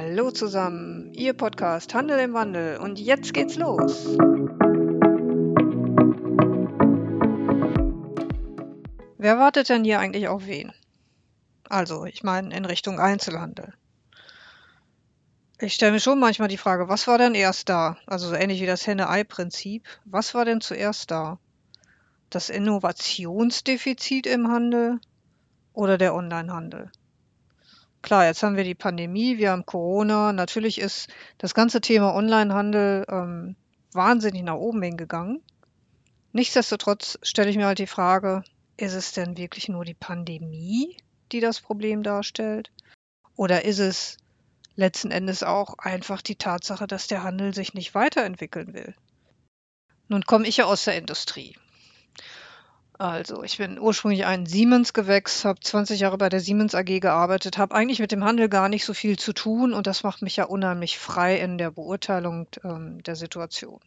Hallo zusammen, Ihr Podcast Handel im Wandel und jetzt geht's los. Wer wartet denn hier eigentlich auf wen? Also, ich meine in Richtung Einzelhandel. Ich stelle mir schon manchmal die Frage, was war denn erst da? Also so ähnlich wie das Henne-Ei-Prinzip. Was war denn zuerst da? Das Innovationsdefizit im Handel oder der Onlinehandel? Klar, jetzt haben wir die Pandemie, wir haben Corona. Natürlich ist das ganze Thema Onlinehandel ähm, wahnsinnig nach oben hingegangen. Nichtsdestotrotz stelle ich mir halt die Frage, ist es denn wirklich nur die Pandemie, die das Problem darstellt? Oder ist es letzten Endes auch einfach die Tatsache, dass der Handel sich nicht weiterentwickeln will? Nun komme ich ja aus der Industrie. Also, ich bin ursprünglich ein Siemens-Gewächs, habe 20 Jahre bei der Siemens AG gearbeitet, habe eigentlich mit dem Handel gar nicht so viel zu tun und das macht mich ja unheimlich frei in der Beurteilung ähm, der Situation.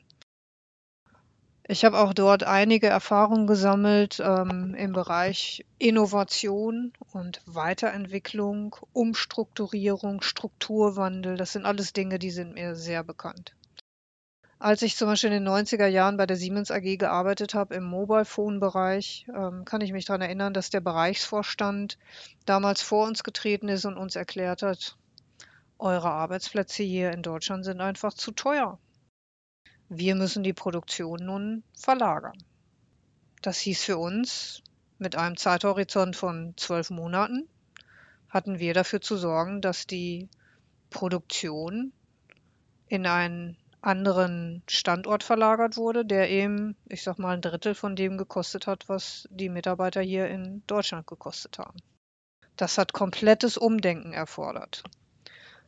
Ich habe auch dort einige Erfahrungen gesammelt ähm, im Bereich Innovation und Weiterentwicklung, Umstrukturierung, Strukturwandel. Das sind alles Dinge, die sind mir sehr bekannt. Als ich zum Beispiel in den 90er Jahren bei der Siemens AG gearbeitet habe im Mobile Phone Bereich, ähm, kann ich mich daran erinnern, dass der Bereichsvorstand damals vor uns getreten ist und uns erklärt hat, eure Arbeitsplätze hier in Deutschland sind einfach zu teuer. Wir müssen die Produktion nun verlagern. Das hieß für uns, mit einem Zeithorizont von zwölf Monaten, hatten wir dafür zu sorgen, dass die Produktion in einen anderen Standort verlagert wurde, der eben, ich sag mal, ein Drittel von dem gekostet hat, was die Mitarbeiter hier in Deutschland gekostet haben. Das hat komplettes Umdenken erfordert.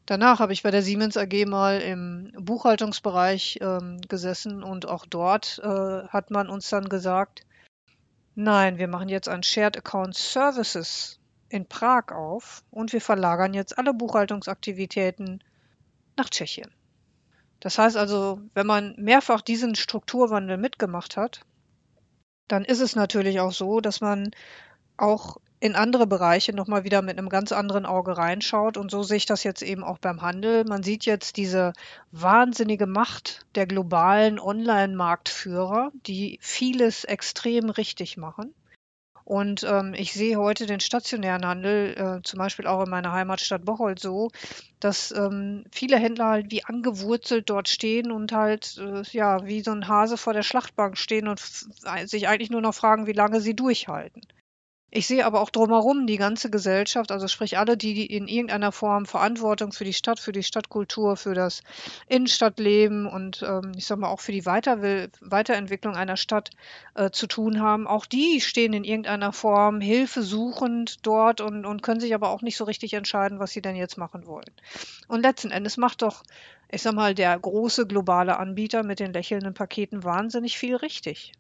Danach habe ich bei der Siemens AG mal im Buchhaltungsbereich ähm, gesessen und auch dort äh, hat man uns dann gesagt, nein, wir machen jetzt ein Shared Account Services in Prag auf und wir verlagern jetzt alle Buchhaltungsaktivitäten nach Tschechien. Das heißt also, wenn man mehrfach diesen Strukturwandel mitgemacht hat, dann ist es natürlich auch so, dass man auch in andere Bereiche nochmal wieder mit einem ganz anderen Auge reinschaut. Und so sehe ich das jetzt eben auch beim Handel. Man sieht jetzt diese wahnsinnige Macht der globalen Online-Marktführer, die vieles extrem richtig machen. Und ähm, ich sehe heute den stationären Handel, äh, zum Beispiel auch in meiner Heimatstadt Bocholt so, dass ähm, viele Händler halt wie angewurzelt dort stehen und halt äh, ja wie so ein Hase vor der Schlachtbank stehen und sich eigentlich nur noch fragen, wie lange sie durchhalten. Ich sehe aber auch drumherum die ganze Gesellschaft, also sprich alle, die in irgendeiner Form Verantwortung für die Stadt, für die Stadtkultur, für das Innenstadtleben und ähm, ich sag mal auch für die Weiter Weiterentwicklung einer Stadt äh, zu tun haben, auch die stehen in irgendeiner Form hilfesuchend dort und, und können sich aber auch nicht so richtig entscheiden, was sie denn jetzt machen wollen. Und letzten Endes macht doch, ich sag mal, der große globale Anbieter mit den lächelnden Paketen wahnsinnig viel richtig.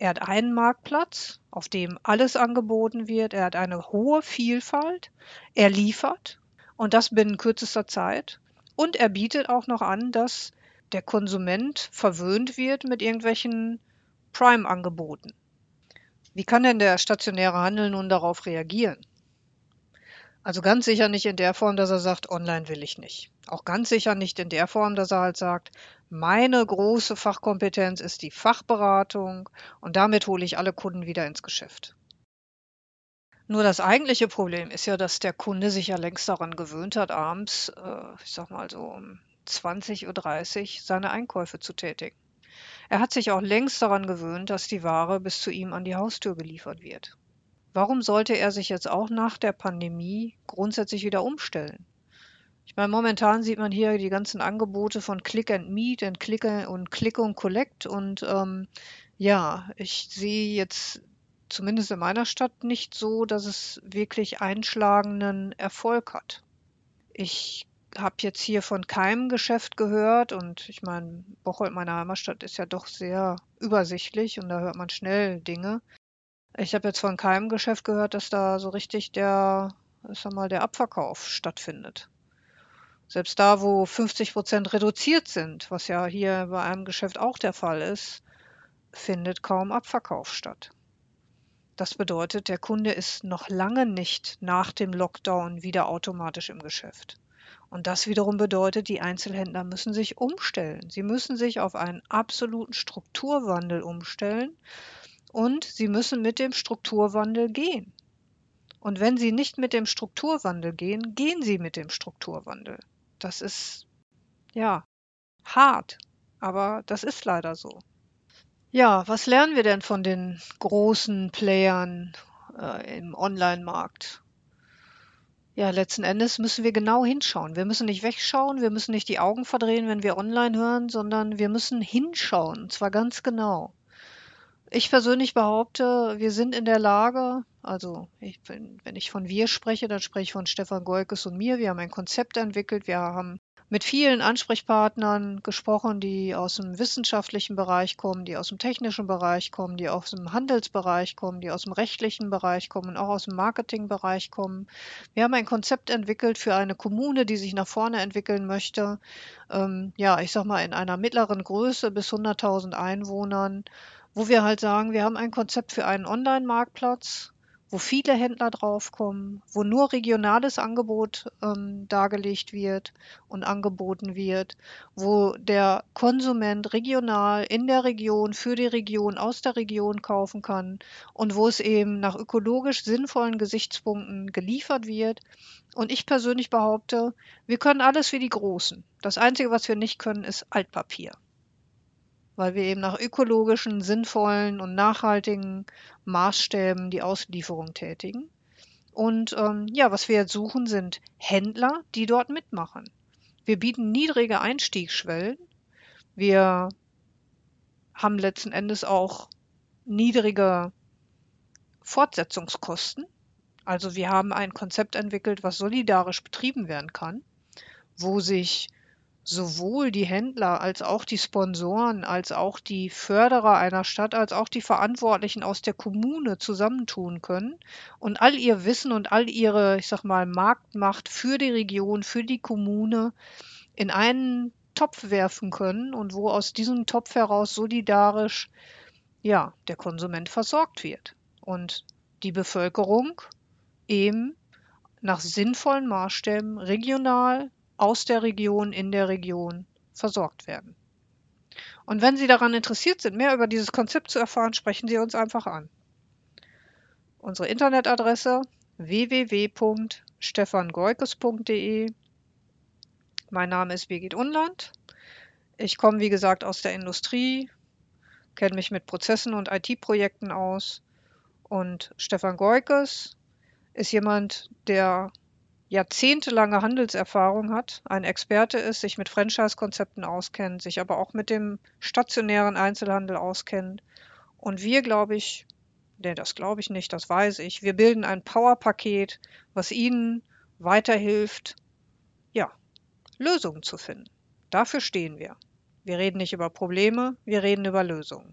Er hat einen Marktplatz, auf dem alles angeboten wird. Er hat eine hohe Vielfalt. Er liefert und das binnen kürzester Zeit. Und er bietet auch noch an, dass der Konsument verwöhnt wird mit irgendwelchen Prime-Angeboten. Wie kann denn der stationäre Handel nun darauf reagieren? Also ganz sicher nicht in der Form, dass er sagt, online will ich nicht. Auch ganz sicher nicht in der Form, dass er halt sagt, meine große Fachkompetenz ist die Fachberatung und damit hole ich alle Kunden wieder ins Geschäft. Nur das eigentliche Problem ist ja, dass der Kunde sich ja längst daran gewöhnt hat, abends, äh, ich sag mal so um 20.30 Uhr seine Einkäufe zu tätigen. Er hat sich auch längst daran gewöhnt, dass die Ware bis zu ihm an die Haustür geliefert wird. Warum sollte er sich jetzt auch nach der Pandemie grundsätzlich wieder umstellen? Ich meine, momentan sieht man hier die ganzen Angebote von Click and Meet und Click und Click und Collect und ähm, ja, ich sehe jetzt zumindest in meiner Stadt nicht so, dass es wirklich einschlagenden Erfolg hat. Ich habe jetzt hier von keinem Geschäft gehört und ich meine, Bocholt, meine Heimatstadt, ist ja doch sehr übersichtlich und da hört man schnell Dinge. Ich habe jetzt von keinem Geschäft gehört, dass da so richtig der, sag mal, der Abverkauf stattfindet. Selbst da, wo 50 Prozent reduziert sind, was ja hier bei einem Geschäft auch der Fall ist, findet kaum Abverkauf statt. Das bedeutet, der Kunde ist noch lange nicht nach dem Lockdown wieder automatisch im Geschäft. Und das wiederum bedeutet, die Einzelhändler müssen sich umstellen. Sie müssen sich auf einen absoluten Strukturwandel umstellen und sie müssen mit dem Strukturwandel gehen. Und wenn sie nicht mit dem Strukturwandel gehen, gehen sie mit dem Strukturwandel. Das ist ja hart, aber das ist leider so. Ja, was lernen wir denn von den großen Playern äh, im Online-Markt? Ja, letzten Endes müssen wir genau hinschauen. Wir müssen nicht wegschauen, wir müssen nicht die Augen verdrehen, wenn wir online hören, sondern wir müssen hinschauen, und zwar ganz genau. Ich persönlich behaupte, wir sind in der Lage, also ich, wenn ich von wir spreche, dann spreche ich von Stefan Golkes und mir. Wir haben ein Konzept entwickelt, wir haben mit vielen Ansprechpartnern gesprochen, die aus dem wissenschaftlichen Bereich kommen, die aus dem technischen Bereich kommen, die aus dem Handelsbereich kommen, die aus dem rechtlichen Bereich kommen und auch aus dem Marketingbereich kommen. Wir haben ein Konzept entwickelt für eine Kommune, die sich nach vorne entwickeln möchte. Ähm, ja, ich sag mal in einer mittleren Größe bis 100.000 Einwohnern, wo wir halt sagen, wir haben ein Konzept für einen Online-Marktplatz, wo viele Händler draufkommen, wo nur regionales Angebot ähm, dargelegt wird und angeboten wird, wo der Konsument regional in der Region, für die Region, aus der Region kaufen kann und wo es eben nach ökologisch sinnvollen Gesichtspunkten geliefert wird. Und ich persönlich behaupte, wir können alles wie die Großen. Das Einzige, was wir nicht können, ist Altpapier weil wir eben nach ökologischen, sinnvollen und nachhaltigen Maßstäben die Auslieferung tätigen. Und ähm, ja, was wir jetzt suchen, sind Händler, die dort mitmachen. Wir bieten niedrige Einstiegsschwellen. Wir haben letzten Endes auch niedrige Fortsetzungskosten. Also wir haben ein Konzept entwickelt, was solidarisch betrieben werden kann, wo sich sowohl die Händler als auch die Sponsoren, als auch die Förderer einer Stadt, als auch die Verantwortlichen aus der Kommune zusammentun können und all ihr Wissen und all ihre, ich sag mal, Marktmacht für die Region, für die Kommune in einen Topf werfen können und wo aus diesem Topf heraus solidarisch ja, der Konsument versorgt wird und die Bevölkerung eben nach sinnvollen Maßstäben regional aus der Region, in der Region versorgt werden. Und wenn Sie daran interessiert sind, mehr über dieses Konzept zu erfahren, sprechen Sie uns einfach an. Unsere Internetadresse www.stefangoikes.de. Mein Name ist Birgit Unland. Ich komme, wie gesagt, aus der Industrie, kenne mich mit Prozessen und IT-Projekten aus. Und Stefan Goikes ist jemand, der jahrzehntelange Handelserfahrung hat, ein Experte ist, sich mit Franchise-Konzepten auskennt, sich aber auch mit dem stationären Einzelhandel auskennt. Und wir, glaube ich, nee, das glaube ich nicht, das weiß ich, wir bilden ein Powerpaket, was Ihnen weiterhilft, ja, Lösungen zu finden. Dafür stehen wir. Wir reden nicht über Probleme, wir reden über Lösungen.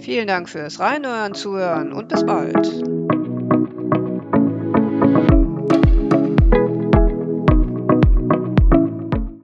Vielen Dank fürs Reinhören, Zuhören und bis bald.